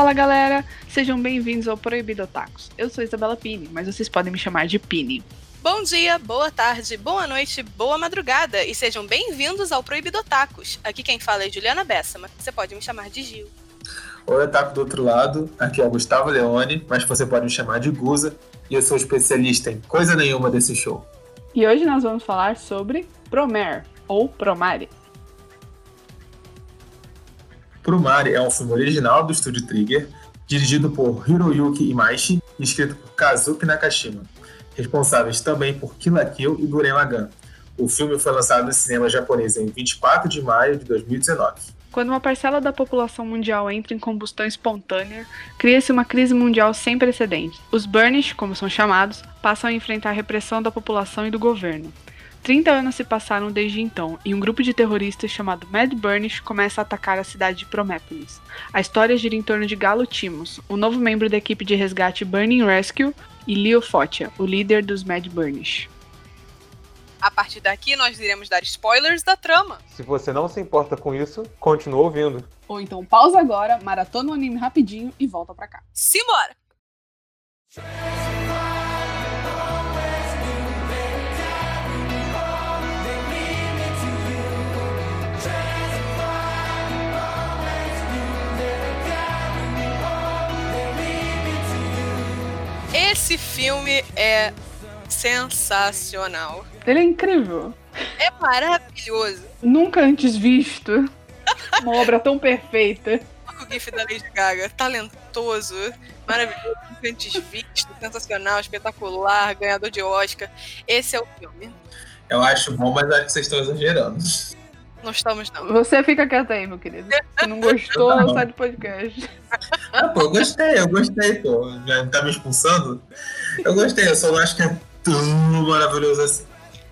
Fala galera, sejam bem-vindos ao Proibido Tacos. Eu sou Isabela Pini, mas vocês podem me chamar de Pini. Bom dia, boa tarde, boa noite, boa madrugada e sejam bem-vindos ao Proibido Tacos. Aqui quem fala é Juliana Bessama. Você pode me chamar de Gil. Oi, Otaku do outro lado. Aqui é o Gustavo Leone, mas você pode me chamar de Guza e eu sou especialista em coisa nenhuma desse show. E hoje nós vamos falar sobre Promare, ou Promare. Promare é um filme original do estúdio Trigger, dirigido por Hiroyuki Imaishi e escrito por Kazuki Nakashima, responsáveis também por Kill la Kill e Gurren Lagann. O filme foi lançado no cinema japonês em 24 de maio de 2019. Quando uma parcela da população mundial entra em combustão espontânea, cria-se uma crise mundial sem precedentes. Os Burnish, como são chamados, passam a enfrentar a repressão da população e do governo. 30 anos se passaram desde então, e um grupo de terroristas chamado Mad Burnish começa a atacar a cidade de Promépolis. A história gira em torno de Galo Timos, o novo membro da equipe de resgate Burning Rescue, e Leo Fotia, o líder dos Mad Burnish. A partir daqui, nós iremos dar spoilers da trama. Se você não se importa com isso, continua ouvindo. Ou então pausa agora, maratona o anime rapidinho e volta pra cá. Simbora! Esse filme é sensacional. Ele é incrível. É maravilhoso. Nunca antes visto. Uma obra tão perfeita. O GIF da Lady Gaga, talentoso, maravilhoso, nunca antes visto, sensacional, espetacular, ganhador de Oscar. Esse é o filme. Eu acho bom, mas acho que vocês estão exagerando. Não estamos, não. Você fica quieto aí, meu querido. Se não gostou, bom. sai do podcast. Ah, pô, eu gostei, eu gostei, pô. Já tá me expulsando? Eu gostei, eu só não acho que é tão maravilhoso assim.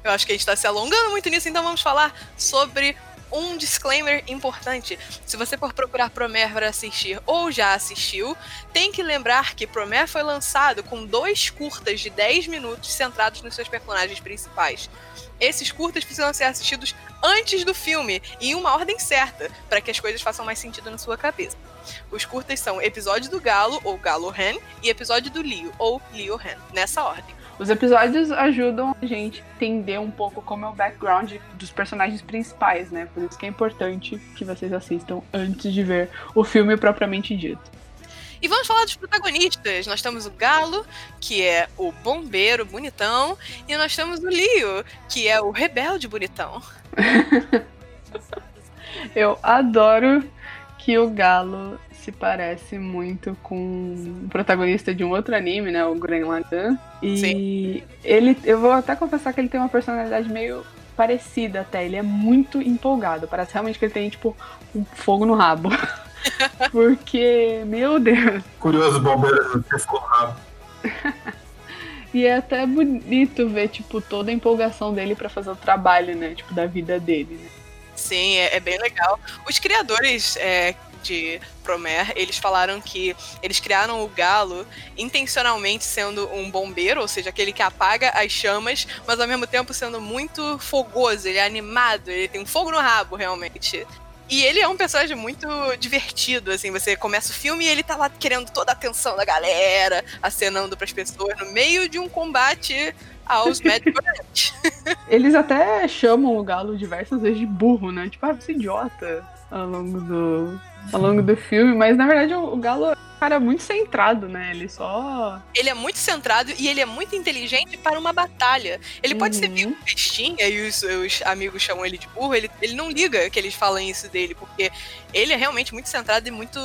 Eu acho que a gente tá se alongando muito nisso, então vamos falar sobre um disclaimer importante. Se você for procurar Promare para assistir ou já assistiu, tem que lembrar que Promare foi lançado com dois curtas de 10 minutos centrados nos seus personagens principais. Esses curtas precisam ser assistidos antes do filme, em uma ordem certa, para que as coisas façam mais sentido na sua cabeça. Os curtas são episódio do Galo, ou Galo Ren, e episódio do Leo, ou Leo Ren, nessa ordem. Os episódios ajudam a gente a entender um pouco como é o background dos personagens principais, né? Por isso que é importante que vocês assistam antes de ver o filme propriamente dito. E vamos falar dos protagonistas. Nós temos o Galo, que é o bombeiro bonitão, e nós temos o Leo, que é o rebelde bonitão. Eu adoro que o Galo se parece muito com o protagonista de um outro anime, né? O Gurren Lagann. E Sim. ele, eu vou até confessar que ele tem uma personalidade meio parecida até. Ele é muito empolgado. Parece realmente que ele tem, tipo, um fogo no rabo. Porque, meu Deus. Curioso, bombeiro, que ficou rabo. E é até bonito ver, tipo, toda a empolgação dele pra fazer o trabalho, né? Tipo, da vida dele, né? Sim, é, é bem legal. Os criadores é, de Promare, eles falaram que eles criaram o Galo intencionalmente sendo um bombeiro, ou seja, aquele que apaga as chamas, mas ao mesmo tempo sendo muito fogoso, ele é animado, ele tem um fogo no rabo, realmente. E ele é um personagem muito divertido, assim, você começa o filme e ele tá lá querendo toda a atenção da galera, acenando pras pessoas, no meio de um combate aos Mad. Eles até chamam o Galo diversas vezes de burro, né? Tipo, ah, você é idiota ao longo do, ao longo do filme, mas na verdade o, o Galo é um cara muito centrado, né? Ele só. Ele é muito centrado e ele é muito inteligente para uma batalha. Ele pode ser Uhum. meio bestinha e os, os amigos chamam ele de burro. Ele, ele não liga que eles falem isso dele, porque ele é realmente muito centrado e muito.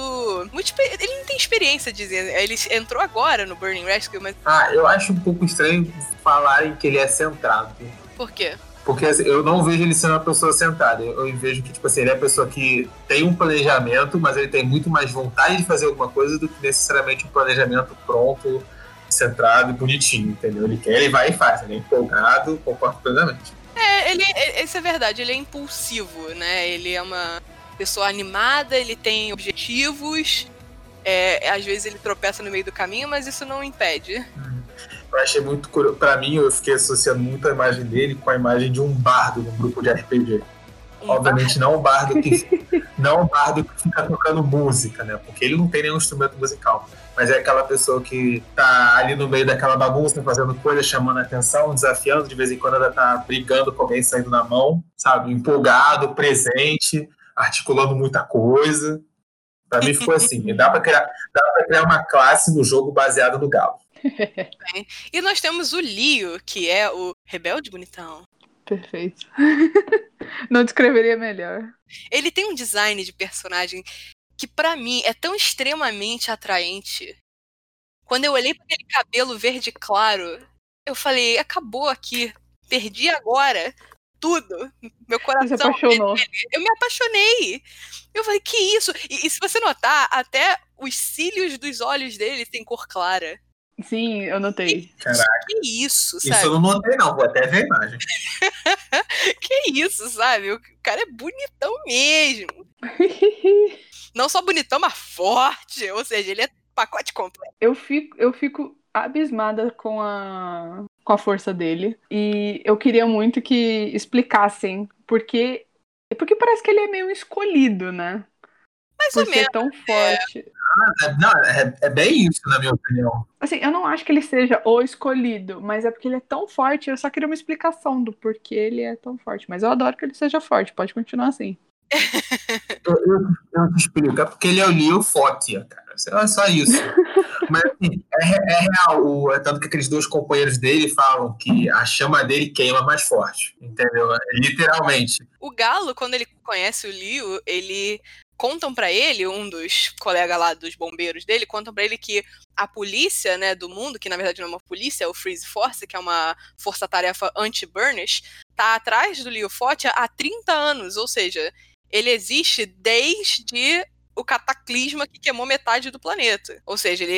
muito ele não tem experiência dizendo. Ele entrou agora no Burning Rescue, mas Ah, eu acho um pouco estranho falarem que ele é centrado. por quê? Porque assim, eu não vejo ele sendo uma pessoa centrada. Eu, eu vejo que, tipo assim, ele é uma pessoa que tem um planejamento, mas ele tem muito mais vontade de fazer alguma coisa do que necessariamente um planejamento pronto, centrado e bonitinho, entendeu? Ele quer, ele vai e faz. Ele é empolgado, concordo plenamente. É, ele, é- isso é verdade, ele é impulsivo, né? Ele é uma pessoa animada, ele tem objetivos. É, às vezes ele tropeça no meio do caminho, mas isso não impede. Eu achei muito curioso. Pra mim, eu fiquei associando muito a imagem dele com a imagem de um bardo num grupo de RPG. Um Obviamente não o bardo que não o bardo que fica tocando música, né? Porque ele não tem nenhum instrumento musical. Mas é aquela pessoa que tá ali no meio daquela bagunça, fazendo coisas, chamando a atenção, desafiando, de vez em quando ela tá brigando com alguém saindo na mão, sabe? Empolgado, presente, articulando muita coisa. Pra mim ficou assim. Dá pra criar, dá pra criar uma classe no jogo baseada no galo. E nós temos o Leo, que é o rebelde bonitão. Perfeito. Não descreveria melhor. Ele tem um design de personagem que pra mim é tão extremamente atraente. Quando eu olhei para aquele cabelo verde claro, eu falei, acabou aqui, perdi agora tudo. Meu coração. Você apaixonou. Eu me apaixonei. Eu falei, que isso? E, e se você notar, até os cílios dos olhos dele têm cor clara. Sim, eu notei. Caraca, Que isso, sabe? isso eu não notei, não. Vou até ver a imagem. Que isso, sabe? O cara é bonitão mesmo. Não só bonitão, mas forte. Ou seja, ele é pacote completo. eu fico, eu fico abismada com a, com a força dele. E eu queria muito que explicassem porque. Porque parece que ele é meio escolhido, né? Mais Por ou ser menos. tão forte. É, Não, é, é bem isso, na minha opinião. Assim, eu não acho que ele seja o escolhido, mas é porque ele é tão forte. Eu só queria uma explicação do porquê ele é tão forte. Mas eu adoro que ele seja forte, pode continuar assim. Eu, eu, eu te explico. É porque ele é o Leo Fotia, cara. É só isso. Mas assim, é, é real. O, é tanto que aqueles dois companheiros dele falam que a chama dele queima mais forte. Entendeu? É, Literalmente. O Galo, quando ele conhece o Liu, ele contam pra ele, um dos colegas lá dos bombeiros dele, contam pra ele que a polícia, né, do mundo, que na verdade não é uma polícia, é o Freeze Force, que é uma força-tarefa anti-burnish, tá atrás do Liu Fotia há 30 anos, ou seja, ele existe desde o cataclisma que queimou metade do planeta. Ou seja, ele,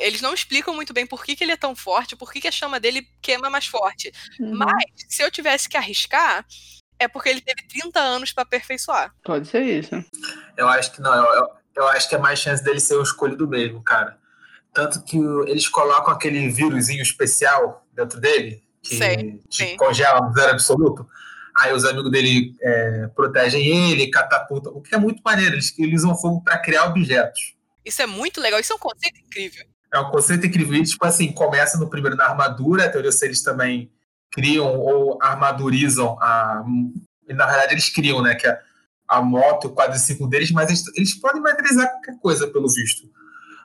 eles não explicam muito bem por que, que ele é tão forte, por que, que a chama dele queima mais forte. Uhum. Mas, se eu tivesse que arriscar, é porque ele teve 30 anos pra aperfeiçoar. Pode ser isso. Eu acho que não. Eu, eu, eu acho que é mais chance dele ser o escolhido mesmo, cara. Tanto que o- eles colocam aquele vírusinho especial dentro dele, que Sei, congela no zero absoluto. Aí os amigos dele é, protegem ele, catapultam. O que é muito maneiro, eles, eles usam fogo para criar objetos. Isso é muito legal, isso é um conceito incrível. É um conceito incrível. E, tipo assim, começa no primeiro na armadura, eu sei, eles também criam ou armadurizam a. Na verdade, eles criam, né? Que é a moto, o quadriciclo deles, mas eles, eles podem materializar qualquer coisa, pelo visto.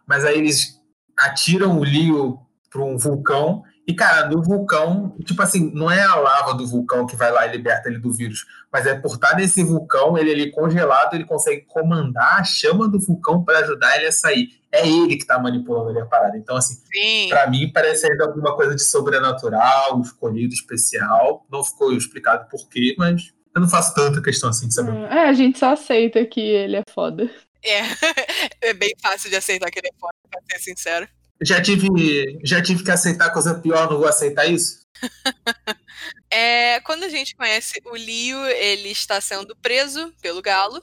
Mas aí eles atiram o Leo para um vulcão. E, cara, no vulcão, tipo assim, não é a lava do vulcão que vai lá e liberta ele do vírus, mas é por estar nesse vulcão, ele ali congelado, ele consegue comandar a chama do vulcão para ajudar ele a sair. É ele que tá manipulando ali a parada. Então, assim, Sim. Pra mim, parece ainda alguma coisa de sobrenatural, escolhido, especial. Não ficou explicado por quê, mas eu não faço tanta questão assim de saber. É, a gente só aceita que ele é foda. É. é bem fácil de aceitar que ele é forte, pra ser sincero. Já tive, já tive que aceitar coisa pior, não vou aceitar isso? É, quando a gente conhece o Leo, ele está sendo preso pelo Galo.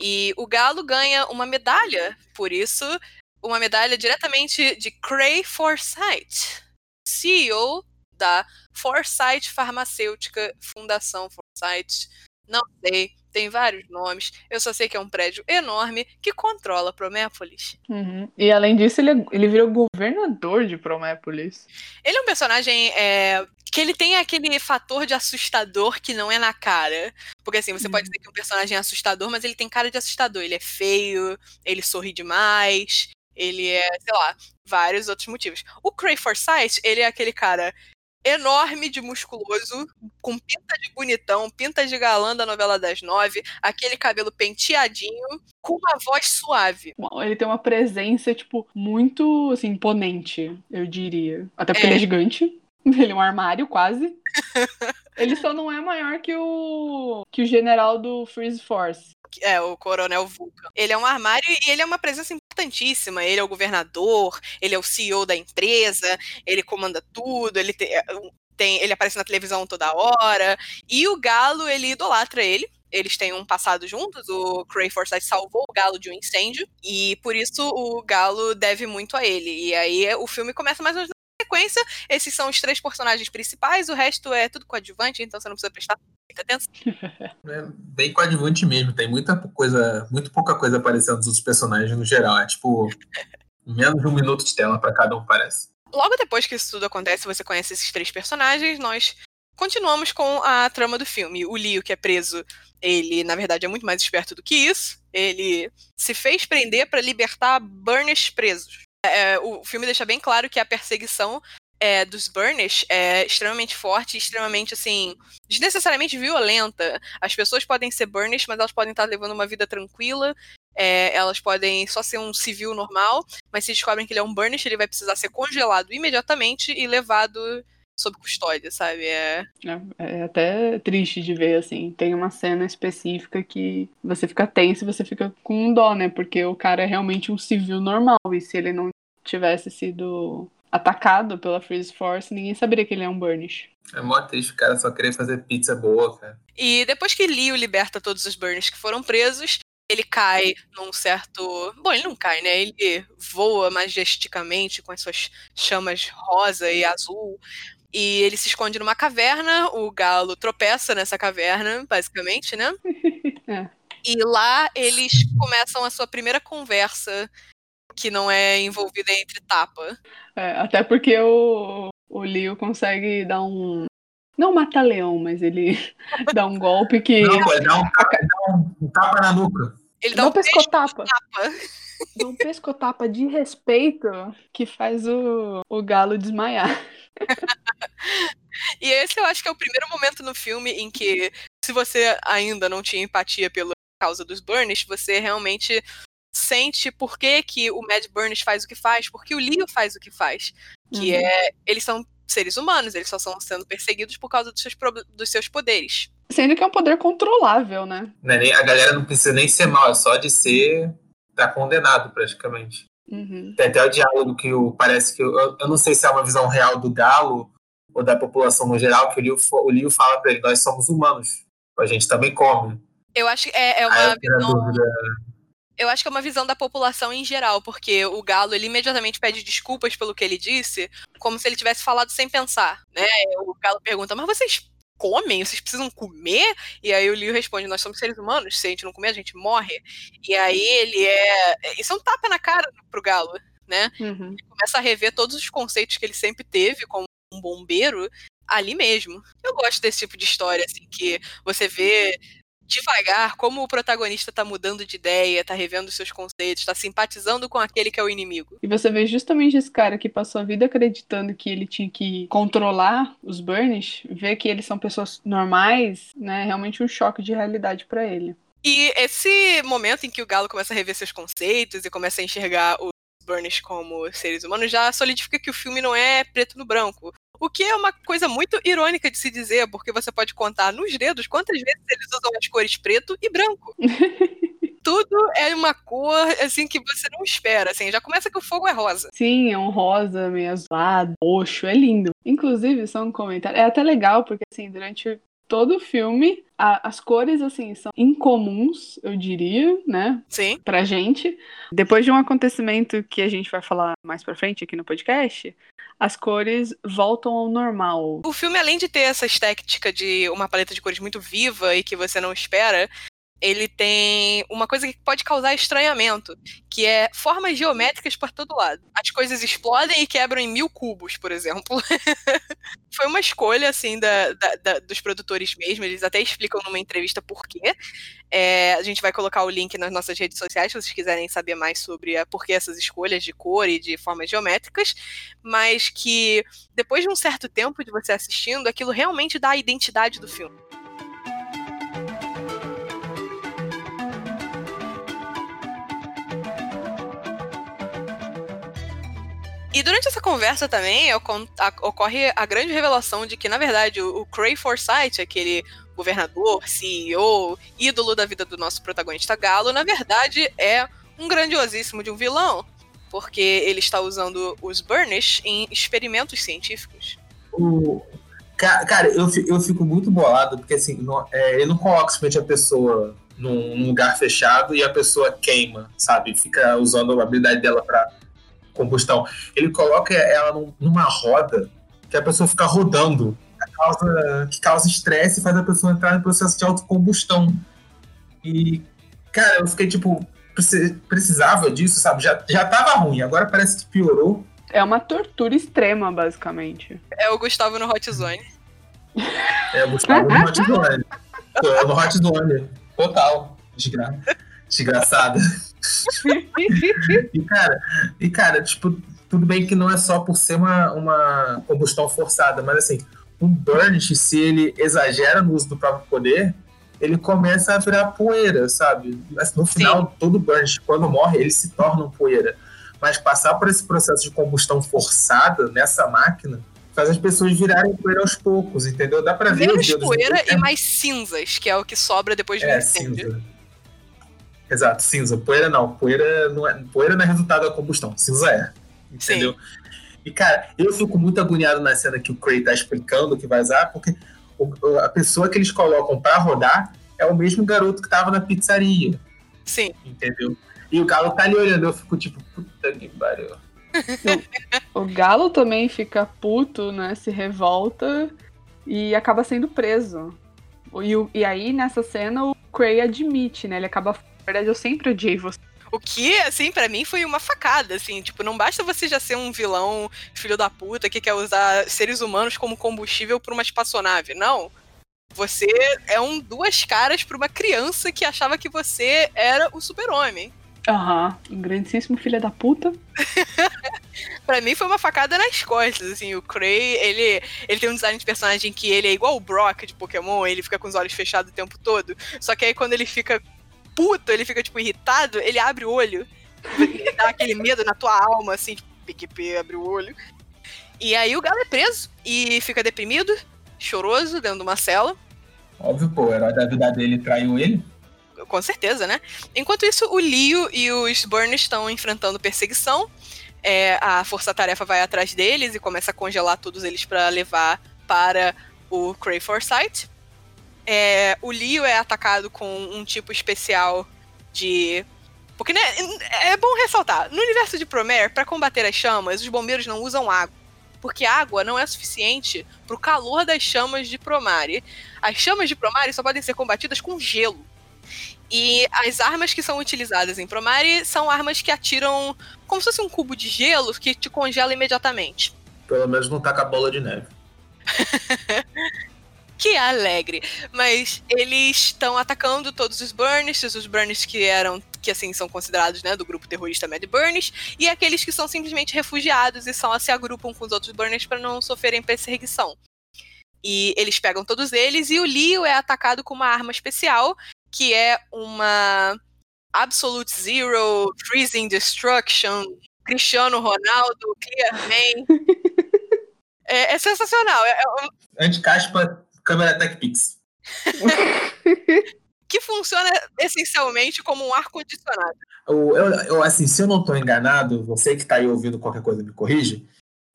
E o Galo ganha uma medalha, por isso, uma medalha diretamente de Cray Forsyth, CEO da Forsyth Farmacêutica, Fundação Forsyth. Não sei, tem vários nomes. Eu só sei que é um prédio enorme que controla Promépolis. Uhum. E além disso, ele, é- ele virou governador de Promépolis. Ele é um personagem é, que ele tem aquele fator de assustador que não é na cara. Porque assim, você pode dizer que um personagem é assustador, mas ele tem cara de assustador. Ele é feio, ele sorri demais, ele é, sei lá, vários outros motivos. O Cray Forsyth, ele é aquele cara enorme de musculoso, com pinta de bonitão, pinta de galã da novela das nove, aquele cabelo penteadinho, com uma voz suave. Ele tem uma presença, tipo, muito, assim, imponente, eu diria. Até porque É. ele é gigante. Ele é um armário, quase. ele só não é maior que o que o general do Freeze Force. É, o Coronel Vulcan. Ele é um armário e ele é uma presença importantíssima. Ele é o governador, ele é o CEO da empresa, ele comanda tudo, ele tem, tem- ele aparece na televisão toda hora. E o Galo, ele idolatra ele. Eles têm um passado juntos, o Cray Forsyth salvou o Galo de um incêndio, e por isso o Galo deve muito a ele. E aí o filme começa mais ou menos sequência, esses são os três personagens principais, o resto é tudo coadjuvante, então você não precisa prestar muita atenção. É bem coadjuvante mesmo, tem muita coisa, muito pouca coisa aparecendo dos outros personagens no geral. É tipo menos de um minuto de tela para cada um, parece. Logo depois que isso tudo acontece, você conhece esses três personagens, nós continuamos com a trama do filme. O Leo, que é preso, ele, na verdade, é muito mais esperto do que isso. Ele se fez prender para libertar Burnish presos. É, o filme deixa bem claro que a perseguição é, dos Burnish é extremamente forte, extremamente, assim, desnecessariamente violenta. As pessoas podem ser Burnish, mas elas podem estar levando uma vida tranquila. É, elas podem só ser um civil normal, mas se descobrem que ele é um Burnish, ele vai precisar ser congelado imediatamente e levado sob custódia, sabe? É... é... É, até triste de ver, assim. Tem uma cena específica que você fica tenso e você fica com um dó, né? Porque o cara é realmente um civil normal. E se ele não tivesse sido atacado pela Freeze Force, ninguém saberia que ele é um Burnish. É mó triste o cara só querer fazer pizza boa, cara. E depois que Leo liberta todos os Burnish que foram presos, ele cai num certo. Bom, ele não cai, né? Ele voa majesticamente com as suas chamas rosa e azul. E ele se esconde numa caverna, o galo tropeça nessa caverna, basicamente, né? é. E lá eles começam a sua primeira conversa, que não é envolvida entre tapa. É, até porque o, o Leo consegue dar um. Não mata leão, mas ele dá um golpe que. Não, ele dá um, dá um tapa na nuca. Ele dá Dá um pescotapa. tapa. Dá um pescotapa de respeito que faz o, o galo desmaiar. E esse eu acho que é o primeiro momento no filme em que, se você ainda não tinha empatia pela causa dos Burnish, você realmente sente por que, que o Mad Burnish faz o que faz, porque o Leo faz o que faz. Que Uhum. é. Eles são seres humanos, eles só estão sendo perseguidos por causa dos seus, dos seus poderes. Sendo que é um poder controlável, né? Não é nem- a galera não precisa nem ser mal, é só de ser. tá condenado praticamente. Uhum. Tem até o diálogo que o, parece que. Eu, eu não sei se é uma visão real do galo ou da população no geral, que o Liu, o Liu fala pra ele: nós somos humanos, a gente também come. Eu acho que é, é uma visão. Eu acho que é uma visão da população em geral, porque o Galo ele imediatamente pede desculpas pelo que ele disse, como se ele tivesse falado sem pensar, né? O Galo pergunta: "Mas vocês comem? Vocês precisam comer?" E aí o Liu responde: "Nós somos seres humanos, se a gente não comer, a gente morre". E aí ele é, isso é um tapa na cara pro Galo, né? Uhum. Começa a rever todos os conceitos que ele sempre teve como um bombeiro ali mesmo. Eu gosto desse tipo de história assim que você vê devagar como o protagonista tá mudando de ideia, tá revendo seus conceitos, tá simpatizando com aquele que é o inimigo. E você vê justamente esse cara que passou a vida acreditando que ele tinha que controlar os Burnish, ver que eles são pessoas normais, né? É realmente um choque de realidade pra ele. E esse momento em que o Galo começa a rever seus conceitos e começa a enxergar os Burnish como seres humanos já solidifica que o filme não é preto no branco. O que é uma coisa muito irônica de se dizer, porque você pode contar nos dedos quantas vezes eles usam as cores preto e branco. Tudo é uma cor assim que você não espera, assim, já começa que o fogo é rosa. Sim, é um rosa meio azulado, roxo, é lindo. Inclusive, só um comentário, é até legal porque assim, durante todo o filme, a- as cores assim são incomuns, eu diria, né, Sim. pra gente. Depois de um acontecimento que a gente vai falar mais pra frente aqui no podcast, as cores voltam ao normal. O filme, além de ter essa estética de uma paleta de cores muito viva e que você não espera, ele tem uma coisa que pode causar estranhamento, que é formas geométricas por todo lado. As coisas explodem e quebram em mil cubos, por exemplo. Foi uma escolha, assim, da, da- da- dos produtores mesmo. Eles até explicam numa entrevista por quê. É, a gente vai colocar o link nas nossas redes sociais, se vocês quiserem saber mais sobre a, por que essas escolhas de cor e de formas geométricas. Mas que depois de um certo tempo de você assistindo, aquilo realmente dá a identidade do filme. E durante essa conversa também ocorre a grande revelação de que, na verdade, o, Cray Forsyth, aquele governador, CEO, ídolo da vida do nosso protagonista Galo, na verdade é um grandiosíssimo de um vilão, porque ele está usando os Burnish em experimentos científicos. O- ca- Cara, eu, fi- eu fico muito bolado, porque assim, é, ele não coloca simplesmente a pessoa num, num lugar fechado e a pessoa queima, sabe? Fica usando a habilidade dela pra combustão. Ele coloca ela num- numa roda que a pessoa fica rodando, que causa, que causa estresse e faz a pessoa entrar no processo de autocombustão. E, cara, eu fiquei tipo, preci- precisava disso, sabe? Já, já tava ruim, agora parece que piorou. É uma tortura extrema, basicamente. É o Gustavo no Hot Zone. É, o Gustavo no Hot Zone. É no Hot Zone. Total. Desgra... Desgraçada. E cara, e cara, tipo, tudo bem que não é só por ser uma, uma combustão forçada, mas assim, um burnish, se ele exagera no uso do próprio poder, ele começa a virar poeira, sabe? Mas no final, todo burnish, quando morre, ele se torna um poeira. Mas passar por esse processo de combustão forçada nessa máquina faz as pessoas virarem poeira aos poucos, entendeu? Dá pra ver os Menos poeira do- e mais cinzas, que é o que sobra depois de um é, incêndio. cinza. Exato, cinza. Poeira não. Poeira não é, poeira não é resultado da combustão. Cinza é. Entendeu? E, cara, eu fico muito agoniado na cena que o Cray tá explicando que vai usar, porque o- a pessoa que eles colocam pra rodar é o mesmo garoto que tava na pizzaria. Sim. Entendeu? E o Galo tá ali olhando, eu fico tipo, puta que pariu. O Galo também fica puto, né? Se revolta e acaba sendo preso. E, o- e aí, nessa cena, o Cray admite, né? Ele acaba. Na verdade, eu sempre odiei você. O que, assim, pra mim foi uma facada, assim, tipo, não basta você já ser um vilão filho da puta que quer usar seres humanos como combustível pra uma espaçonave, não. Você é um duas caras pra uma criança que achava que você era o super-homem. Aham. Um grandíssimo filho da puta. Pra mim foi uma facada nas costas, assim, o Cray, ele, ele tem um design de personagem que ele é igual o Brock de Pokémon, ele fica com os olhos fechados o tempo todo, só que aí quando ele fica puto, ele fica, tipo, irritado, ele abre o olho, dá aquele medo na tua alma, assim, tipo, PQP, abre o olho. E aí o Galo é preso e fica deprimido, choroso, dentro de uma cela, Óbvio, pô, o herói da vida dele traiu ele. com certeza, né? Enquanto isso, o Leo e os Burns estão enfrentando perseguição. É, a força-tarefa vai atrás deles e começa a congelar todos eles para levar para o Cray Forsyth. É, o Leo é atacado com um tipo especial de. Porque, né, é bom ressaltar: no universo de Promare, para combater as chamas, os bombeiros não usam água. Porque água não é suficiente para o calor das chamas de Promare. As chamas de Promare só podem ser combatidas com gelo. E as armas que são utilizadas em Promare são armas que atiram como se fosse um cubo de gelo que te congela imediatamente. Pelo menos não tá com a bola de neve. Que alegre. Mas eles estão atacando todos os Burnists, os Burnists que eram, que assim, são considerados, né, do grupo terrorista Mad Burnish, e aqueles que são simplesmente refugiados e só se agrupam com os outros Burnists para não sofrerem perseguição. E eles pegam todos eles e o Leo é atacado com uma arma especial, que é uma Absolute Zero Freezing Destruction Cristiano Ronaldo Clearman. é, é sensacional. É, é Anticaspa, câmera TechPix. que funciona essencialmente como um ar-condicionado. Eu, eu, assim, se eu não estou enganado, você que está aí ouvindo qualquer coisa me corrige,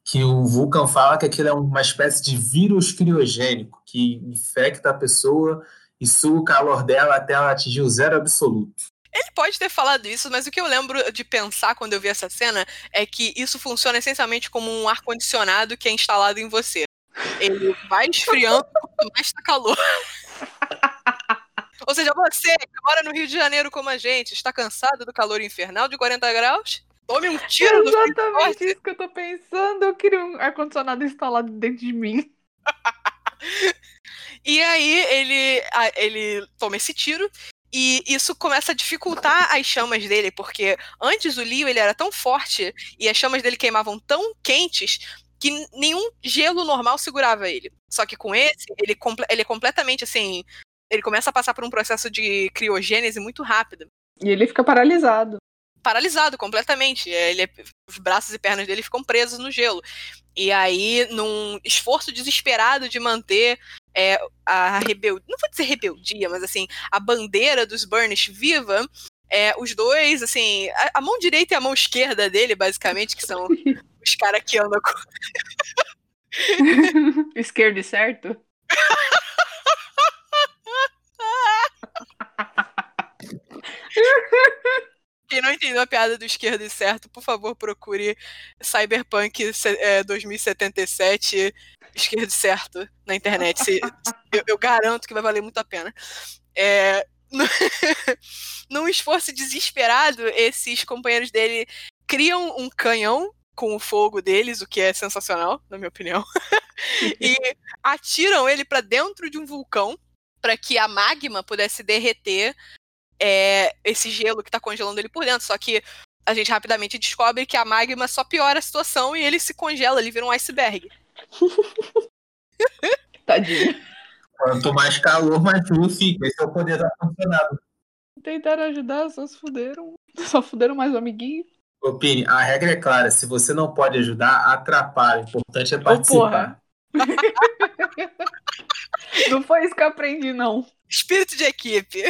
que o Vulcan fala que aquilo é uma espécie de vírus criogênico que infecta a pessoa e suga o calor dela até ela atingir o zero absoluto. Ele pode ter falado isso, mas o que eu lembro de pensar quando eu vi essa cena é que isso funciona essencialmente como um ar-condicionado que é instalado em você. Ele vai esfriando quanto mais tá calor. Ou seja, você que mora no Rio de Janeiro como a gente, está cansado do calor infernal de 40 graus? Tome um tiro do Exatamente isso que eu tô pensando. Eu queria um ar-condicionado instalado dentro de mim. E aí ele, ele toma esse tiro e isso começa a dificultar as chamas dele, porque antes o Leo ele era tão forte e as chamas dele queimavam tão quentes que nenhum gelo normal segurava ele. Só que com esse, ele, ele é completamente assim. Ele começa a passar por um processo de criogênese muito rápido. E ele fica paralisado. Paralisado completamente. Ele, os braços e pernas dele ficam presos no gelo. E aí, num esforço desesperado de manter é, a rebeldia, não vou dizer rebeldia, mas assim, a bandeira dos Burnish viva, é, os dois, assim, a, a, mão direita e a mão esquerda dele, basicamente, que são os caras que andam com. Esquerdo e certo? Quem não, entendeu a piada do esquerdo e certo, por favor, procure Cyberpunk é, 2077 esquerdo e certo na internet. Se, eu, eu, garanto que vai valer muito a pena. É, num esforço desesperado, esses companheiros dele criam um canhão com o fogo deles, o que é sensacional, na minha opinião, e atiram ele para dentro de um vulcão para que a magma pudesse derreter é, esse gelo que está congelando ele por dentro. Só que a gente rapidamente descobre que a magma só piora a situação e ele se congela, ele vira um iceberg. Tadinho. Quanto mais calor, mais frio fica. Esse é o poder da funcionado. Tentaram ajudar, só se fuderam. Só fuderam mais um amiguinho. Opine, a regra é clara. Se você não pode ajudar, atrapalha. O importante é participar. Oh, não foi isso que eu aprendi, não. Espírito de equipe.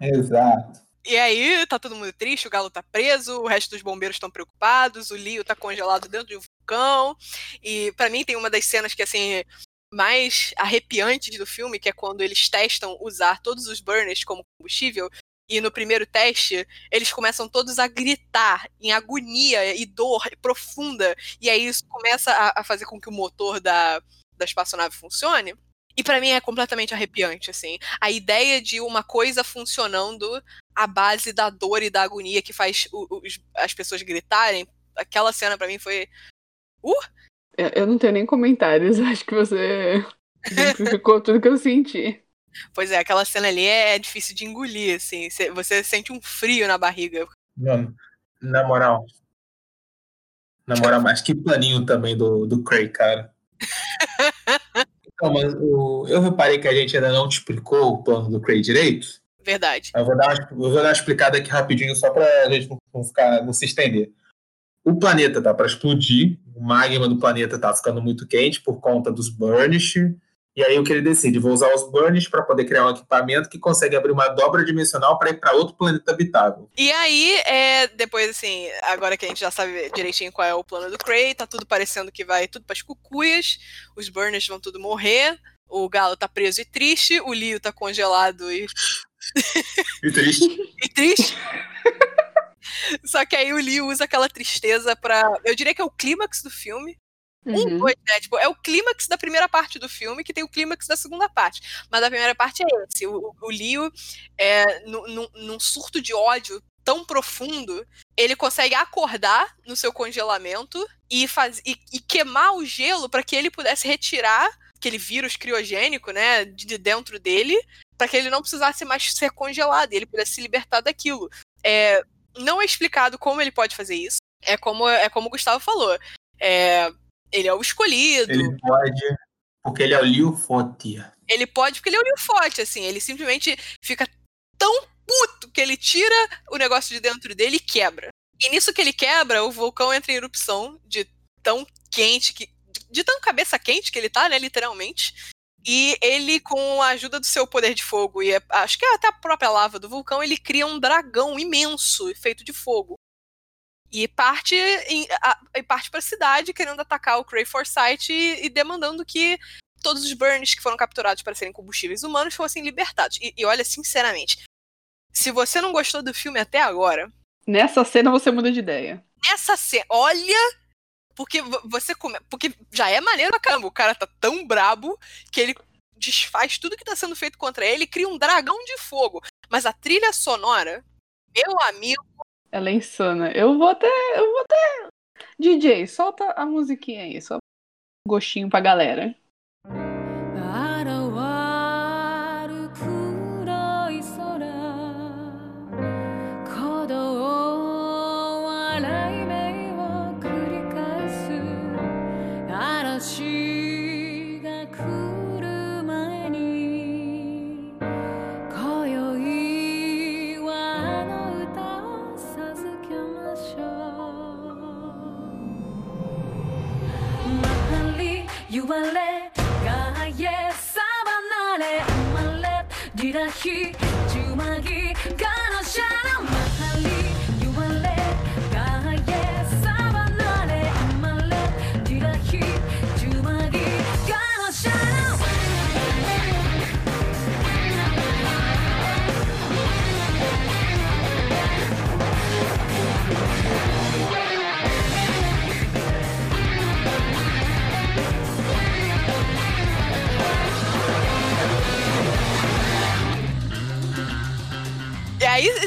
Exato. E aí, tá todo mundo triste, o Galo tá preso, o resto dos bombeiros estão preocupados, o Leo tá congelado dentro de um vulcão. E para mim tem uma das cenas que, assim, mais arrepiantes do filme, que é quando eles testam usar todos os burners como combustível. E no primeiro teste, eles começam todos a gritar em agonia e dor profunda. E aí isso começa a, a fazer com que o motor da, da espaçonave funcione. E para mim é completamente arrepiante, assim. A ideia de uma coisa funcionando à base da dor e da agonia que faz o, o, as pessoas gritarem. Aquela cena para mim foi. Uh! Eu não tenho nem comentários, acho que você ficou tudo que eu senti. Pois é, aquela cena ali é difícil de engolir, assim. Você sente um frio na barriga. Mano, na moral. Na moral, mas que planinho também do, do Craig, cara. Não, mas o, eu reparei que a gente ainda não te explicou o plano do Craig direito. Verdade. Eu vou dar uma, eu vou dar uma explicada aqui rapidinho, só pra gente não, não, ficar, não se estender. O planeta tá para explodir, o magma do planeta tá ficando muito quente por conta dos burnish, e aí o que ele decide? Vou usar os burnish para poder criar um equipamento que consegue abrir uma dobra dimensional para ir para outro planeta habitável. E aí, é, depois assim, agora que a gente já sabe direitinho qual é o plano do Cray, tá tudo parecendo que vai tudo para as cucuias, os burnish vão tudo morrer, o Galo tá preso e triste, o Leo tá congelado e. e triste. e triste. Só que aí o Leo usa aquela tristeza para, eu diria que é o clímax do filme, Uhum. Um, dois, né? Tipo, é o clímax da primeira parte do filme, que tem o clímax da segunda parte. Mas a primeira parte é esse. O, o Leo, é, num, num surto de ódio tão profundo, ele consegue acordar no seu congelamento e, faz, e, e queimar o gelo para que ele pudesse retirar aquele vírus criogênico, né, de dentro dele, para que ele não precisasse mais ser congelado e ele pudesse se libertar daquilo. É, não é explicado como ele pode fazer isso. É como, é como o Gustavo falou. É, ele é o escolhido. Ele pode, porque ele é o Liu Forte. Ele pode porque ele é o Liu Forte, assim. Ele simplesmente fica tão puto que ele tira o negócio de dentro dele e quebra. E nisso que ele quebra, o vulcão entra em erupção de tão quente que. De tão cabeça quente que ele tá, né? Literalmente. E ele, com a ajuda do seu poder de fogo e acho que até a própria lava do vulcão, ele cria um dragão imenso feito de fogo. E parte, em, a, e parte para a cidade querendo atacar o Cray Forsyth e, e, demandando que todos os Burns que foram capturados para serem combustíveis humanos fossem libertados. E, e olha, sinceramente, se você não gostou do filme até agora. Nessa cena você muda de ideia. Nessa cena. Olha! Porque você come, Porque já é maneiro pra caramba. O cara tá tão brabo que ele desfaz tudo que tá sendo feito contra ele e cria um dragão de fogo. Mas a trilha sonora, meu amigo, ela é insana. Eu vou até. Eu vou até. DJ, solta a musiquinha aí, só um gostinho pra galera. Tidak hi cuma gi karena sana mahali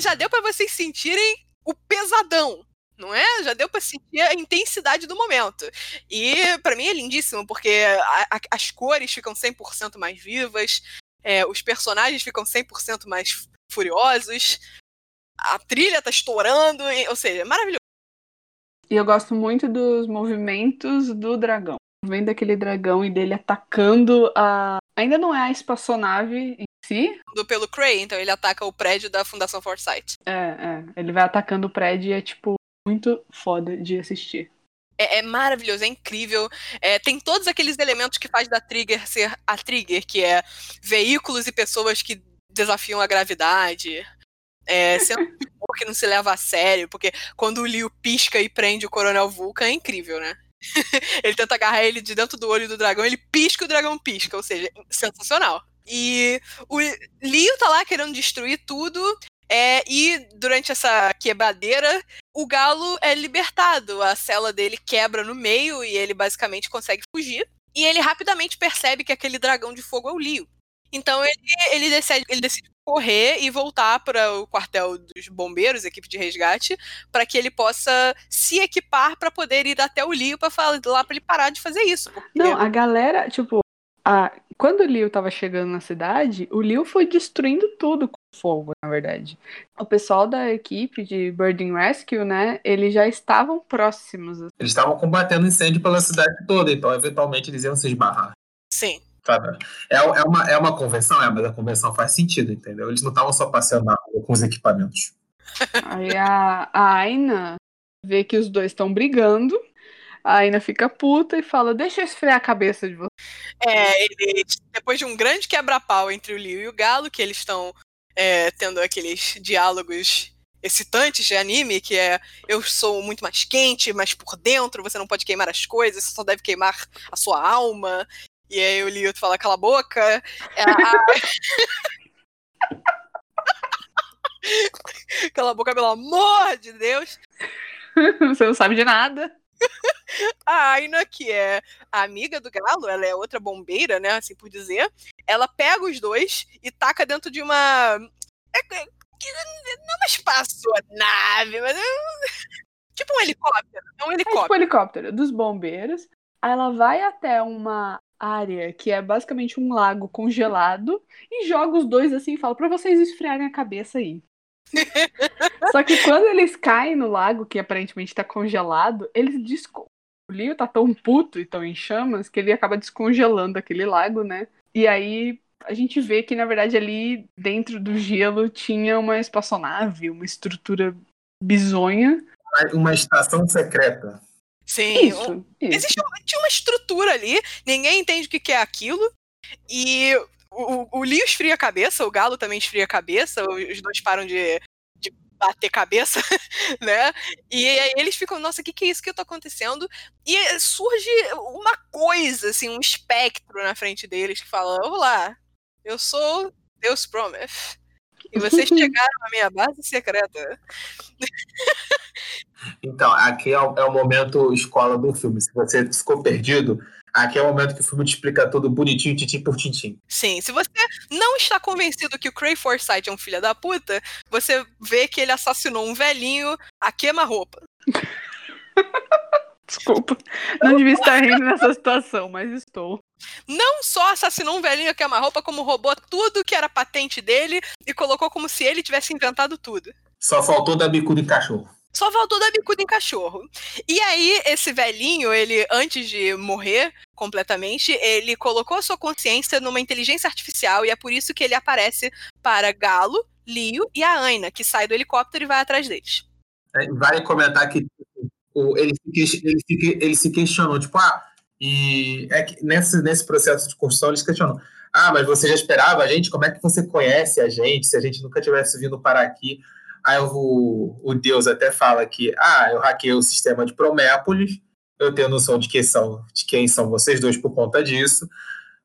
já deu pra vocês sentirem o pesadão. Não é? Já deu pra sentir a intensidade do momento. E pra mim é lindíssimo, porque a- a- as cores ficam 100% mais vivas, é, os personagens ficam 100% mais furiosos, a trilha tá estourando, e- ou seja, é maravilhoso. E eu gosto muito dos movimentos do dragão. Vendo aquele dragão e dele atacando a. Ainda não é a espaçonave em si. Do- Pelo Cray, então ele ataca o prédio da Fundação Foresight. É, é. Ele vai atacando o prédio e é, tipo, muito foda de assistir. É, é maravilhoso, é incrível. É, tem todos aqueles elementos que faz da Trigger ser a Trigger, que é veículos e pessoas que desafiam a gravidade. É, sendo um que não se leva a sério, porque quando o Liu pisca e prende o Coronel Vulcan é incrível, né? ele tenta agarrar ele de dentro do olho do dragão, ele pisca o dragão pisca, ou seja, sensacional. E o Liu tá lá querendo destruir tudo, é, e durante essa quebradeira, o galo é libertado. A cela dele quebra no meio e ele basicamente consegue fugir. E ele rapidamente percebe que aquele dragão de fogo é o Leo. Então ele, ele, decide, ele decide correr e voltar para o quartel dos bombeiros, equipe de resgate, para que ele possa se equipar para poder ir até o Leo para falar lá para ele parar de fazer isso. porque- Não, a galera, tipo, a... quando o Liu tava chegando na cidade, o Liu foi destruindo tudo com fogo, na verdade. O pessoal da equipe de Birding Rescue, né, eles já estavam próximos. Eles estavam combatendo incêndio pela cidade toda, então eventualmente eles iam se esbarrar. Sim. Sabe? É, é, uma, é uma convenção, é, mas a convenção faz sentido, entendeu? Eles não estavam só passeando na rua com os equipamentos. Aí a, a Aina vê que os dois estão brigando. A Aina fica puta e fala: Deixa eu esfriar a cabeça de você. É, ele, depois de um grande quebra-pau entre o Liu e o Galo, que eles estão é, tendo aqueles diálogos excitantes de anime, que é eu sou muito mais quente, mas por dentro você não pode queimar as coisas, você só deve queimar a sua alma. E aí o Liu fala, cala a boca. É, a- cala a boca, pelo amor de Deus. você não sabe de nada. A Aina, que é a amiga do Galo, ela é outra bombeira, né, assim por dizer, ela pega os dois e taca dentro de uma... É, é, não é uma espaçonave, mas um- tipo um helicóptero. É um É tipo helicóptero. o helicóptero dos bombeiros. Aí ela vai até uma área que é basicamente um lago congelado e joga os dois assim e fala pra vocês esfriarem a cabeça aí. Só que quando eles caem no lago, que aparentemente tá congelado, eles desco... O Leo tá tão puto e tão em chamas que ele acaba descongelando aquele lago, né? E aí a gente vê que, na verdade, ali dentro do gelo tinha uma espaçonave, uma estrutura bizonha. Uma estação secreta. Sim, um- Isso, isso. existe uma, tinha uma estrutura ali, ninguém entende o que, que é aquilo, e o, o, o Leo esfria a cabeça, o Galo também esfria a cabeça, os dois param de, de bater cabeça, né? E aí eles ficam, nossa, o que, que é isso que tá acontecendo? E surge uma coisa, assim, um espectro na frente deles que fala: Olá, eu sou Deus Prometh. E vocês chegaram à minha base secreta. Então, aqui é o, é o momento escola do filme. Se você ficou perdido, aqui é o momento que o filme te explica tudo bonitinho, tintim por tintim. Sim, se você não está convencido que o Cray Forsyth é um filho da puta, você vê que ele assassinou um velhinho a queima-roupa. Desculpa. Não devia estar rindo nessa situação, mas estou. Não só assassinou um velhinho a queima-roupa, como roubou tudo que era patente dele e colocou como se ele tivesse inventado tudo. Só faltou dar bicuda em cachorro. Só faltou dar bicuda em cachorro. E aí, esse velhinho, ele, antes de morrer completamente, ele colocou a sua consciência numa inteligência artificial e é por isso que ele aparece para Galo, Leo e a Aina, que sai do helicóptero e vai atrás deles. É, Vale comentar que ele, se ele, se, ele se questionou, tipo, ah, e é que nesse, nesse processo de construção eles questionam, ah, mas você já esperava a gente? Como é que você conhece a gente se a gente nunca tivesse vindo parar aqui? Aí o, o Deus até fala que, ah, eu hackei o sistema de Promépolis, eu tenho noção de quem são, de quem são vocês dois por conta disso,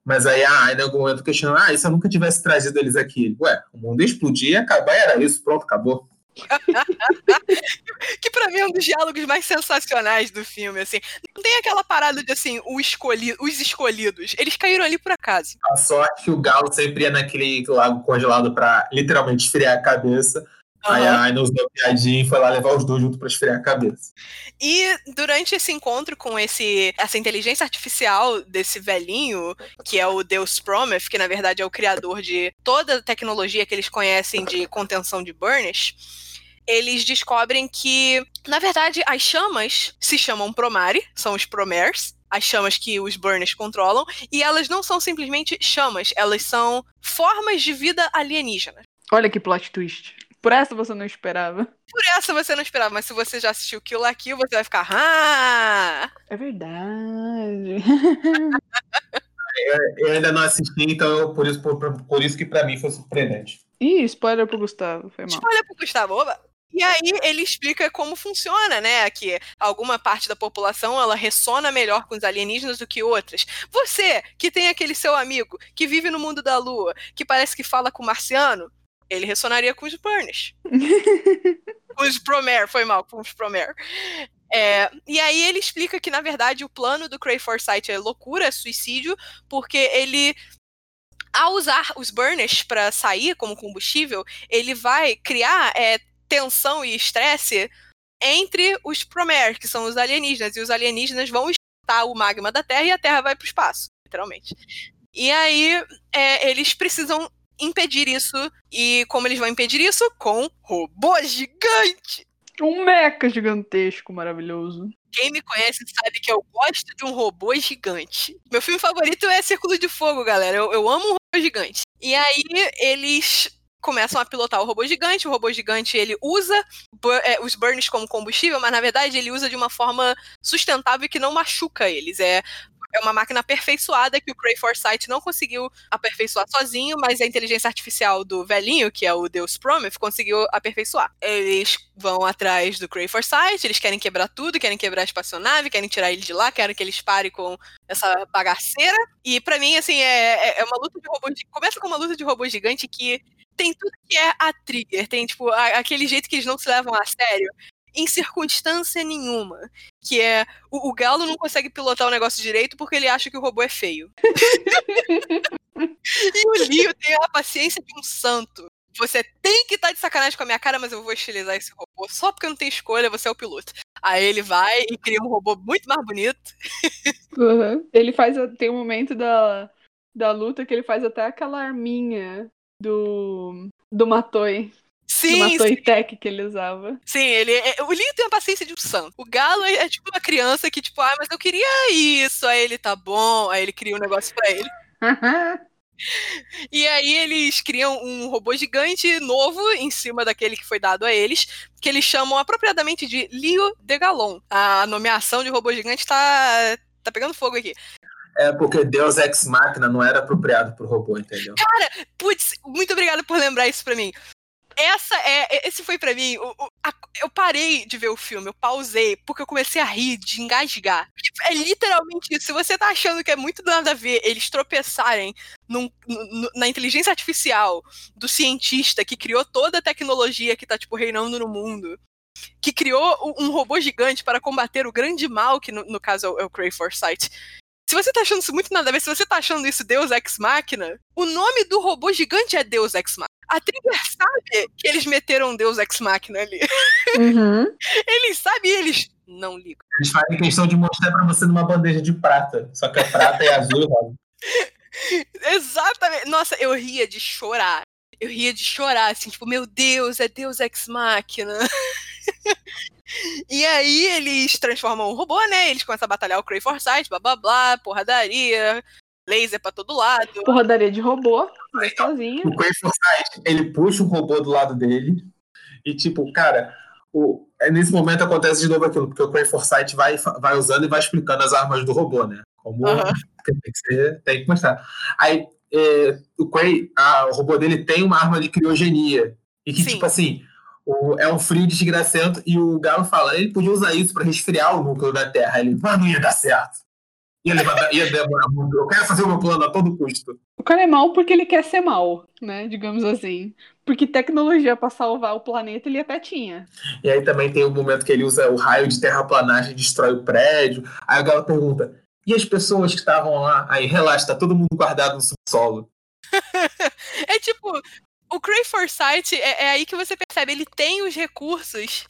mas aí, ah, em algum momento questionando, ah, e se eu nunca tivesse trazido eles aqui? Ué, o mundo ia explodir e acabar, era isso, pronto, acabou. Que pra mim é um dos diálogos mais sensacionais do filme, assim. Não tem aquela parada de assim, o escolhi os escolhidos. Eles caíram ali por acaso. A sorte que o Galo sempre ia naquele lago congelado para literalmente esfriar a cabeça. Aí Aham. a Aina usou a piadinha e foi lá levar os dois junto pra esfriar a cabeça. E durante esse encontro com esse essa inteligência artificial desse velhinho, que é o Deus Prometh, que na verdade é o criador de toda a tecnologia que eles conhecem de contenção de burnish, eles descobrem que, na verdade, as chamas se chamam Promare, são os Promers, as chamas que os Burnish controlam, e elas não são simplesmente chamas, elas são formas de vida alienígena. Olha que plot twist. Por essa você não esperava. Por essa você não esperava, mas se você já assistiu Kill la Kill, você vai ficar, ah! É verdade. Eu ainda não assisti, então eu- por isso, por, por isso que pra mim foi surpreendente. Ih, spoiler pro Gustavo. Foi mal. Olha pro Gustavo, oba. E aí ele explica como funciona, né? Que alguma parte da população ela ressona melhor com os alienígenas do que outras. Você, que tem aquele seu amigo que vive no mundo da lua, que parece que fala com o marciano, ele ressonaria com os Burnish. com os Promer, foi mal, com os Promer. É, e aí ele explica que, na verdade, o plano do Cray Forsyth é loucura, é suicídio, porque ele ao usar os burners para sair como combustível, ele vai criar é, tensão e estresse entre os Promer, que são os alienígenas, e os alienígenas vão estar o magma da Terra e a Terra vai para o espaço, literalmente. E aí é, eles precisam impedir isso, e como eles vão impedir isso? Com robô gigante! Um meca gigantesco, maravilhoso. Quem me conhece sabe que eu gosto de um robô gigante. Meu filme favorito é Círculo de Fogo, galera. Eu, eu amo um robô gigante. E aí eles começam a pilotar o robô gigante. O robô gigante ele usa é, os burns como combustível, mas na verdade ele usa de uma forma sustentável que não machuca eles. É é uma máquina aperfeiçoada que o Cray Forsyth não conseguiu aperfeiçoar sozinho, mas a inteligência artificial do velhinho, que é o Deus Prometh, conseguiu aperfeiçoar. Eles vão atrás do Cray Forsyth, eles querem quebrar tudo, querem quebrar a espaçonave, querem tirar ele de lá, querem que eles parem com essa bagaceira. E pra mim, assim, é, é- é uma luta de robô. gi- Começa com uma luta de robô gigante que tem tudo que é a trigger, tem, tipo, a- aquele jeito que eles não se levam a sério. Em circunstância nenhuma. Que é. O, o Galo não consegue pilotar o negócio direito porque ele acha que o robô é feio. e o Leo tem a paciência de um santo. Você tem que estar de sacanagem com a minha cara, mas eu vou estilizar esse robô só porque eu não tenho escolha, você é o piloto. Aí ele vai e cria um robô muito mais bonito. Uhum. Ele faz. Tem um momento da, da luta que ele faz até aquela arminha do. do Matoi. Sim, Matoi sim, Tech que ele usava. sim, ele é- o Leo tem a paciência de um santo. O Galo é, é tipo uma criança que, tipo, ah, mas eu queria isso. Aí ele tá bom, aí ele cria um negócio pra ele. E aí eles criam um robô gigante novo em cima daquele que foi dado a eles, que eles chamam apropriadamente de Leo de Galon. A nomeação de robô gigante tá, tá pegando fogo aqui. É porque Deus Ex Machina não era apropriado pro robô, entendeu? Putz, muito obrigada por lembrar isso pra mim. Essa é, esse foi pra mim. o- o- a- eu parei de ver o filme, eu pausei, porque eu comecei a rir, de engasgar. Tipo, É literalmente isso. Se você tá achando que é muito nada a ver eles tropeçarem num- na inteligência artificial do cientista que criou toda a tecnologia que tá, tipo, reinando no mundo, que criou um robô gigante para combater o grande mal, que no, no caso é o, é o Cray Forsyth. Se você tá achando isso muito nada a ver, se você tá achando isso Deus Ex Machina, o nome do robô gigante é Deus Ex Machina. A Trigger sabe que eles meteram Deus Ex Machina ali. Uhum. Eles sabem e eles não ligam. Eles fazem questão de mostrar pra você numa bandeja de prata. Só que a prata é azul e rosa. Exatamente. Nossa, eu ria de chorar. Eu ria de chorar, assim, tipo, meu Deus, é Deus Ex Machina. e aí eles transformam o robô, né? Eles começam a batalhar o Cray Forsyth, blá blá blá, porradaria, laser pra todo lado. Porradaria de robô, vai sozinho. O Forsyth, ele puxa o robô do lado dele. E, tipo, cara, o, é nesse momento acontece de novo aquilo, porque o Quay Forsyth vai, vai usando e vai explicando as armas do robô, né? Como Aham. tem, que ser, tem que mostrar. Aí, é, o Quay, a- o robô dele tem uma arma de criogenia. E que, Sim. tipo assim, o- é um frio desgracento. E o Galo fala, ele podia usar isso pra resfriar o núcleo da Terra. Ele, mas não ia dar certo. Ia, levar, ia demorar muito. Eu quero fazer o meu plano a todo custo. O cara é mal porque ele quer ser mal, né? Digamos assim. Porque tecnologia pra salvar o planeta ele até tinha. E aí também tem o momento que ele usa o raio de terraplanagem e destrói o prédio. Aí o Galo pergunta: e as pessoas que estavam lá? Aí relaxa, tá todo mundo guardado no subsolo. É tipo, o Cray Forsyth é, é aí que você percebe, ele tem os recursos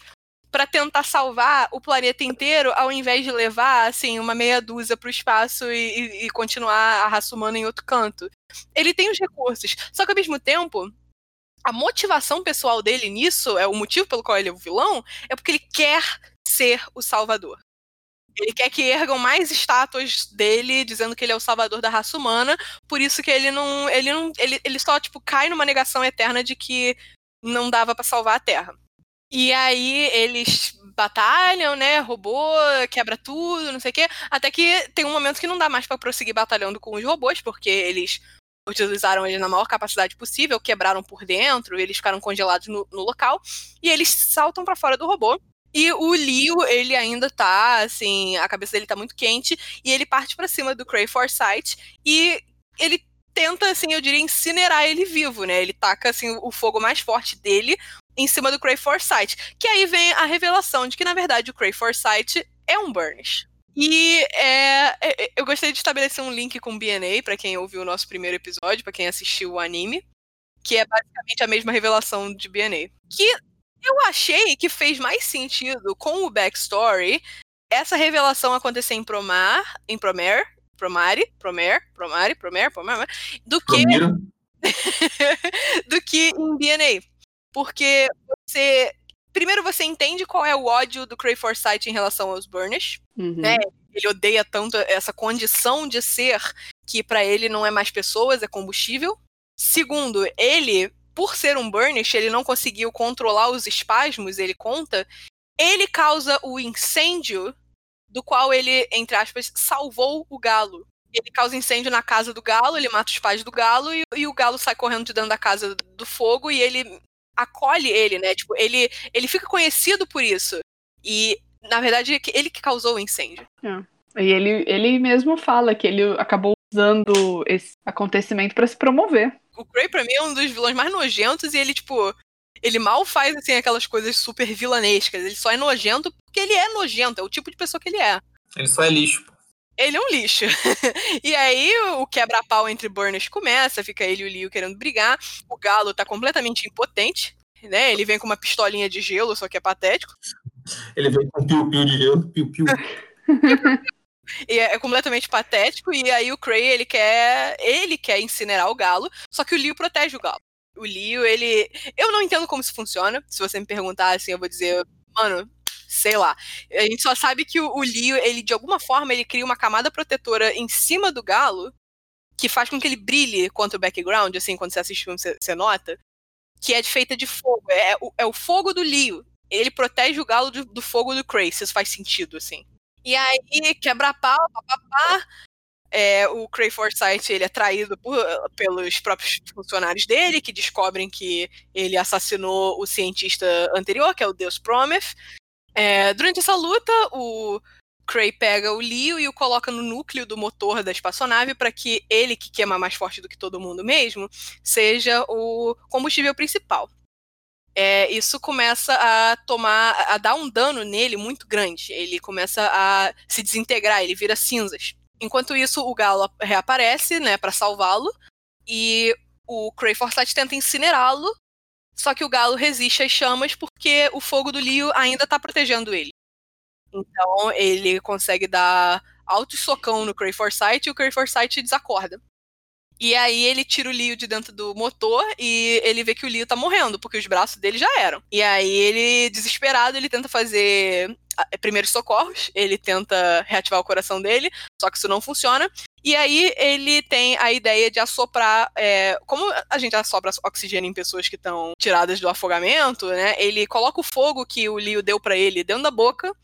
para tentar salvar o planeta inteiro, ao invés de levar, assim, uma meia dúzia para o espaço e, e, continuar a raça humana em outro canto. Ele tem os recursos. Só que ao mesmo tempo, a motivação pessoal dele nisso, é o motivo pelo qual ele é o vilão, é porque ele quer ser o salvador. Ele quer que ergam mais estátuas dele, dizendo que ele é o salvador da raça humana, por isso que ele não. Ele não. Ele, ele só, tipo, cai numa negação eterna de que não dava para salvar a Terra. E aí eles batalham, né? Robô, quebra tudo, não sei o quê. Até que tem um momento que não dá mais para prosseguir batalhando com os robôs, porque eles utilizaram ele na maior capacidade possível, quebraram por dentro, eles ficaram congelados no, no local, e eles saltam para fora do robô. E o Leo, ele ainda tá, assim, a cabeça dele tá muito quente, e ele parte para cima do Cray Forsyth, e ele tenta, assim, eu diria, incinerar ele vivo, né? Ele taca, assim, o fogo mais forte dele em cima do Cray Forsyth. Que aí vem a revelação de que, na verdade, o Cray Forsyth é um Burnish. E é, é, é eu gostaria de estabelecer um link com o BNA para quem ouviu o nosso primeiro episódio, para quem assistiu o anime, que é basicamente a mesma revelação de BNA. Que eu achei que fez mais sentido com o backstory essa revelação acontecer em Promar, em Promare, Promare, Promer, Promare, Promer, Promer, do que do que em BNA. Porque você primeiro você entende qual é o ódio do Cray Forsyth em relação aos Burnish, uhum. né? Ele odeia tanto essa condição de ser que para ele não é mais pessoas, é combustível. Segundo, ele por ser um Burnish, ele não conseguiu controlar os espasmos, ele conta, ele causa o incêndio do qual ele, entre aspas, salvou o galo. Ele causa incêndio na casa do galo, ele mata os pais do galo e, e o galo sai correndo de dentro da casa do fogo e ele acolhe ele, né? Tipo, ele, ele fica conhecido por isso. E, na verdade, ele que causou o incêndio. É. E ele, ele mesmo fala que ele acabou usando esse acontecimento para se promover o Cray, pra mim, é um dos vilões mais nojentos e ele, tipo, ele mal faz, assim, aquelas coisas super vilanescas. Ele só é nojento porque ele é nojento, é o tipo de pessoa que ele é. Ele só é lixo. Ele é um lixo. e aí o quebra-pau entre Burnish começa, fica ele e o Leo querendo brigar. O Galo tá completamente impotente, né? Ele vem com uma pistolinha de gelo, só que é patético. Ele vem com piu-piu de gelo, piu-piu. E é, é, completamente patético. E aí o Cray, ele quer. Ele quer incinerar o galo. Só que o Leo protege o galo. O Leo, ele. Eu não entendo como isso funciona. Se você me perguntar assim, eu vou dizer, mano, sei lá. A gente só sabe que o, o Leo, ele, de alguma forma, ele cria uma camada protetora em cima do galo que faz com que ele brilhe contra o background, assim, quando você assiste o filme, você, você nota. Que é feita de fogo. É, é, o, é o fogo do Leo. Ele protege o galo do, do fogo do Cray, se isso faz sentido, assim. E aí, quebra-pau, papapá. É, o Cray Forsyth ele é traído por, pelos próprios funcionários dele, que descobrem que ele assassinou o cientista anterior, que é o Deus Prometh. É, durante essa luta, o Cray pega o Leo e o coloca no núcleo do motor da espaçonave para que ele, que queima mais forte do que todo mundo mesmo, seja o combustível principal é, isso começa a tomar, a dar um dano nele muito grande. Ele começa a se desintegrar, ele vira cinzas. Enquanto isso, o Galo reaparece, né, para salvá-lo, e o Cray Forsyth tenta incinerá-lo, só que o Galo resiste às chamas porque o fogo do Leo ainda tá protegendo ele. Então ele consegue dar alto socão no Cray Forsyth e o Cray Forsyth desacorda. E aí ele tira o Leo de dentro do motor e ele vê que o Leo tá morrendo, porque os braços dele já eram. E aí ele, desesperado, ele tenta fazer é, primeiros socorros, ele tenta reativar o coração dele, só que isso não funciona. E aí ele tem a ideia de assoprar, é, como a gente assopra oxigênio em pessoas que estão tiradas do afogamento, né? Ele coloca o fogo que o Leo deu para ele dentro da boca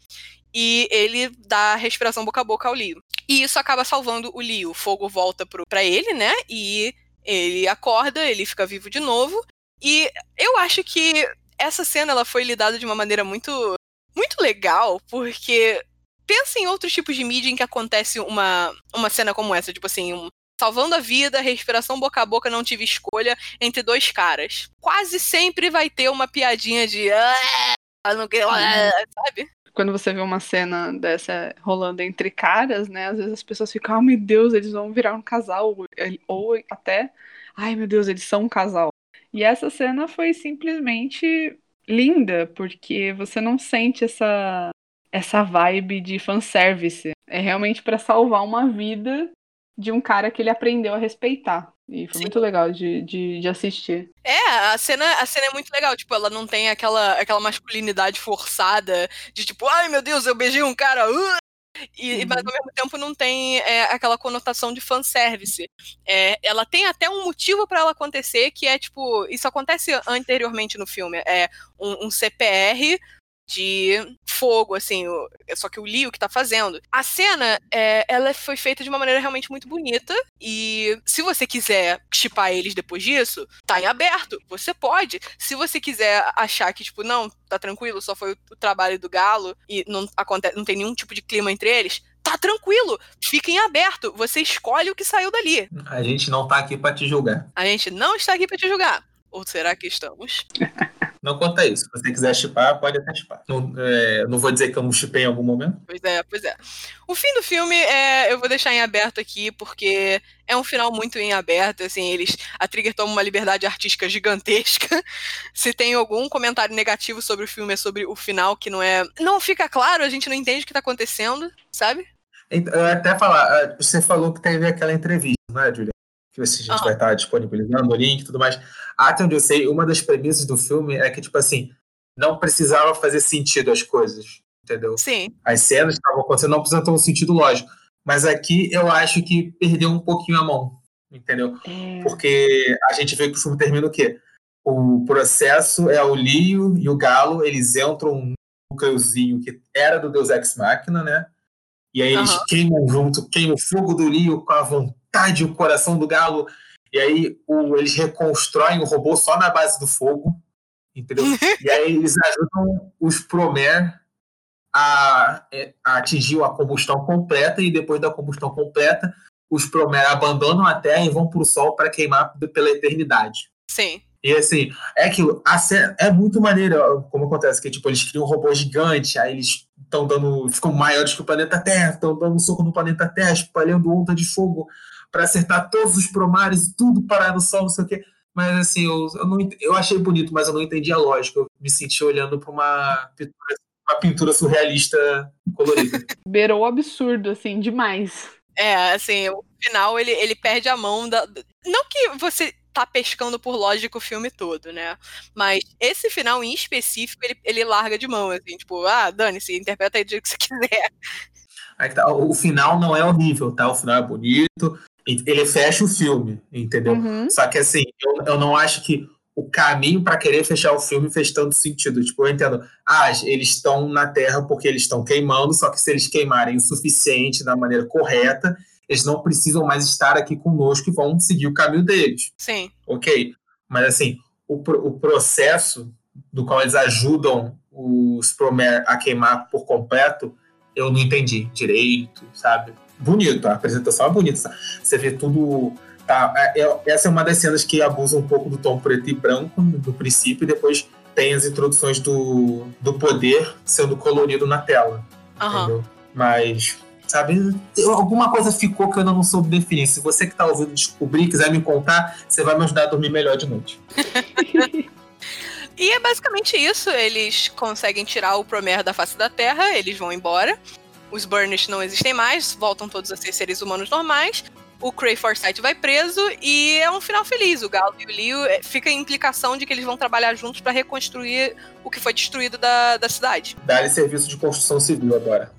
e ele dá respiração boca a boca ao Leo. E isso acaba salvando o Leo. O fogo volta para ele, né? E ele acorda, ele fica vivo de novo. E eu acho que essa cena ela foi lidada de uma maneira muito muito legal, porque pensa em outros tipos de mídia em que acontece uma, uma cena como essa, tipo assim, um, salvando a vida, respiração boca a boca, não tive escolha entre dois caras. Quase sempre vai ter uma piadinha de ah, ah", sabe? quando você vê uma cena dessa rolando entre caras, né? Às vezes as pessoas ficam, oh meu Deus, eles vão virar um casal. Ou até, ai meu Deus, eles são um casal. E essa cena foi simplesmente linda, porque você não sente essa essa vibe de fanservice. É realmente para salvar uma vida de um cara que ele aprendeu a respeitar. E foi Sim. muito legal de, de, de assistir. É, a cena, a cena é muito legal. Tipo, ela não tem aquela, aquela masculinidade forçada de tipo, ai meu Deus, eu beijei um cara. uh!" E, Uhum. Mas ao mesmo tempo não tem é, aquela conotação de fanservice. É, ela tem até um motivo pra ela acontecer, que é tipo, isso acontece anteriormente no filme. É um, um CPR de fogo, assim, só que o Leo que tá fazendo. A cena, é, ela foi feita de uma maneira realmente muito bonita, e se você quiser chipar eles depois disso, tá em aberto, você pode. Se você quiser achar que, tipo, não, tá tranquilo, só foi o, trabalho do Galo, e não, acontece, não tem nenhum tipo de clima entre eles, tá tranquilo, fica em aberto, você escolhe o que saiu dali. A gente não tá aqui pra te julgar. A gente não está aqui pra te julgar. Ou será que estamos? Não conta isso. Se você quiser chipar, pode até chipar. Não, é, não vou dizer que eu não chipei em algum momento. Pois é, pois é. O fim do filme é, eu vou deixar em aberto aqui, porque é um final muito em aberto, assim, eles. A Trigger toma uma liberdade artística gigantesca. Se tem algum comentário negativo sobre o filme, é sobre o final, que não é. Não fica claro, a gente não entende o que tá acontecendo, sabe? Então, Eu até falar, ah, você falou que teve aquela entrevista, não é, Julia? Que a gente Aham. vai estar disponibilizando o link e tudo mais. Até onde eu sei, uma das premissas do filme é que, tipo assim, não precisava fazer sentido as coisas, entendeu? Sim. As cenas que estavam acontecendo não precisam ter um sentido lógico. Mas aqui eu acho que perdeu um pouquinho a mão, entendeu? É, Porque a gente vê que o filme termina o quê? O processo é o Lio e o Galo, eles entram num núcleozinho que era do Deus Ex Machina, né? E aí eles queimam junto, queimam o fogo do Lio com a vontade o coração do Galo. E aí o- eles reconstroem o robô só na base do fogo, entendeu? e aí eles ajudam os Promer a, é, a atingir a combustão completa e depois da combustão completa os Promer abandonam a Terra e vão para o Sol para queimar pela eternidade. Sim. E assim, é aquilo, a cena é muito maneiro como acontece, que tipo, eles criam um robô gigante, aí eles estão dando, ficam maiores que o planeta Terra, estão dando soco no planeta Terra, espalhando onda de fogo para acertar todos os promares e tudo parar no sol, não sei o quê. Mas assim, eu, eu, não, eu achei bonito, mas eu não entendi a lógica. Eu me senti olhando para uma pintura, uma pintura surrealista colorida. beirou o absurdo, assim, demais. É, assim, o final ele, ele perde a mão da. Não que você tá pescando por lógica o filme todo, né? Mas esse final em específico, ele, ele larga de mão, assim, tipo, ah, dane-se, interpreta aí do jeito que você quiser. Aí que tá, o final não é horrível, tá? O final é bonito. Ele fecha o filme, entendeu? Uhum. Só que assim, eu, eu não acho que o caminho para querer fechar o filme fez tanto sentido. Tipo, eu entendo, ah, eles estão na Terra porque eles estão queimando, só que se eles queimarem o suficiente da maneira correta, eles não precisam mais estar aqui conosco e vão seguir o caminho deles. Sim. Ok. Mas assim, o, o processo do qual eles ajudam os Promer a queimar por completo, eu não entendi direito, sabe? Bonito, a apresentação é bonita. sabe? Você vê tudo. Tá, é- é- essa é uma das cenas que abusa um pouco do tom preto e branco no princípio, e depois tem as introduções do, do poder sendo colorido na tela. Aham. Entendeu? Mas, sabe, eu- alguma coisa ficou que eu ainda não soube definir. Se você que tá ouvindo descobrir, quiser me contar, você vai me ajudar a dormir melhor de noite. E é basicamente isso. Eles conseguem tirar o Promer da face da Terra, eles vão embora. Os Burnish não existem mais, voltam todos a ser seres humanos normais. O Cray Forsyth vai preso e é um final feliz. O Galo e o Leo eh, fica a implicação de que eles vão trabalhar juntos para reconstruir o que foi destruído da, da cidade. Dá-lhe serviço de construção civil agora.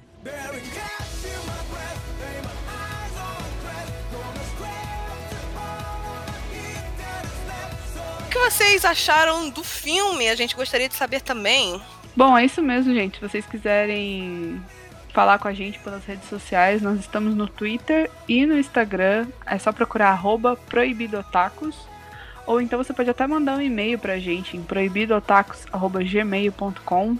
O que vocês acharam do filme? A gente gostaria de saber também. Bom, é isso mesmo, gente. Se vocês quiserem falar com a gente pelas redes sociais, nós estamos no Twitter e no Instagram. É só procurar arroba proibidotacos. Ou então você pode até mandar um e-mail pra gente em proibidotacos.gmail.com.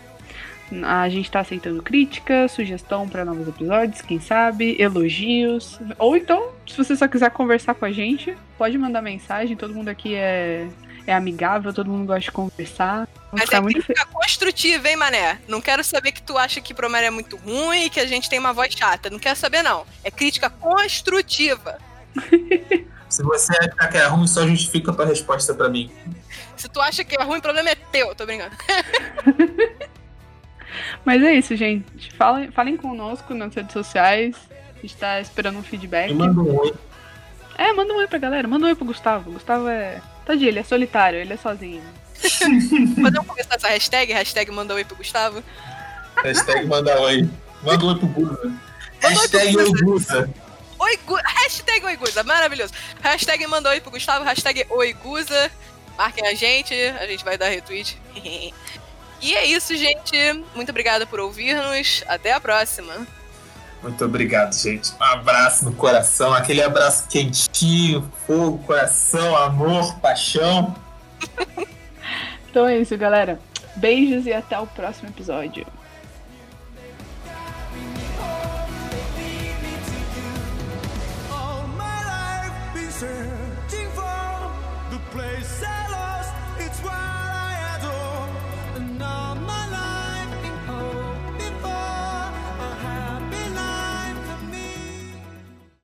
A gente tá aceitando crítica, sugestão para novos episódios, quem sabe, elogios. Ou então, se você só quiser conversar com a gente, pode mandar mensagem. Todo mundo aqui é, é amigável, todo mundo gosta de conversar. Mas é muito crítica construtiva, hein, Mané? Não quero saber que tu acha que Promer é muito ruim e que a gente tem uma voz chata. Não quero saber, não. É crítica construtiva. Se você achar que é ruim, só justifica a tua resposta pra mim. Se tu acha que é ruim, o problema é teu, tô brincando. Mas é isso, gente. Falem, falem conosco nas redes sociais. A gente tá esperando um feedback. Manda um oi. É, manda um oi pra galera. Manda um oi pro Gustavo. Gustavo é. Tadinho, ele é solitário, ele é sozinho. Podemos começar essa hashtag? Hashtag manda oi pro Gustavo. Hashtag manda oi. Manda um oi pro Guza. Hashtag oi Guza. Guza. Oi, Gu... Hashtag oi Guza, maravilhoso. Hashtag manda oi pro Gustavo, hashtag oi Guza. Marquem a gente, a gente vai dar retweet. e é isso, gente. Muito obrigada por ouvir-nos. Até a próxima. Muito obrigado, gente. Um abraço no coração, aquele abraço quentinho, fogo, coração, amor, paixão. Então é isso, galera. Beijos e até o próximo episódio.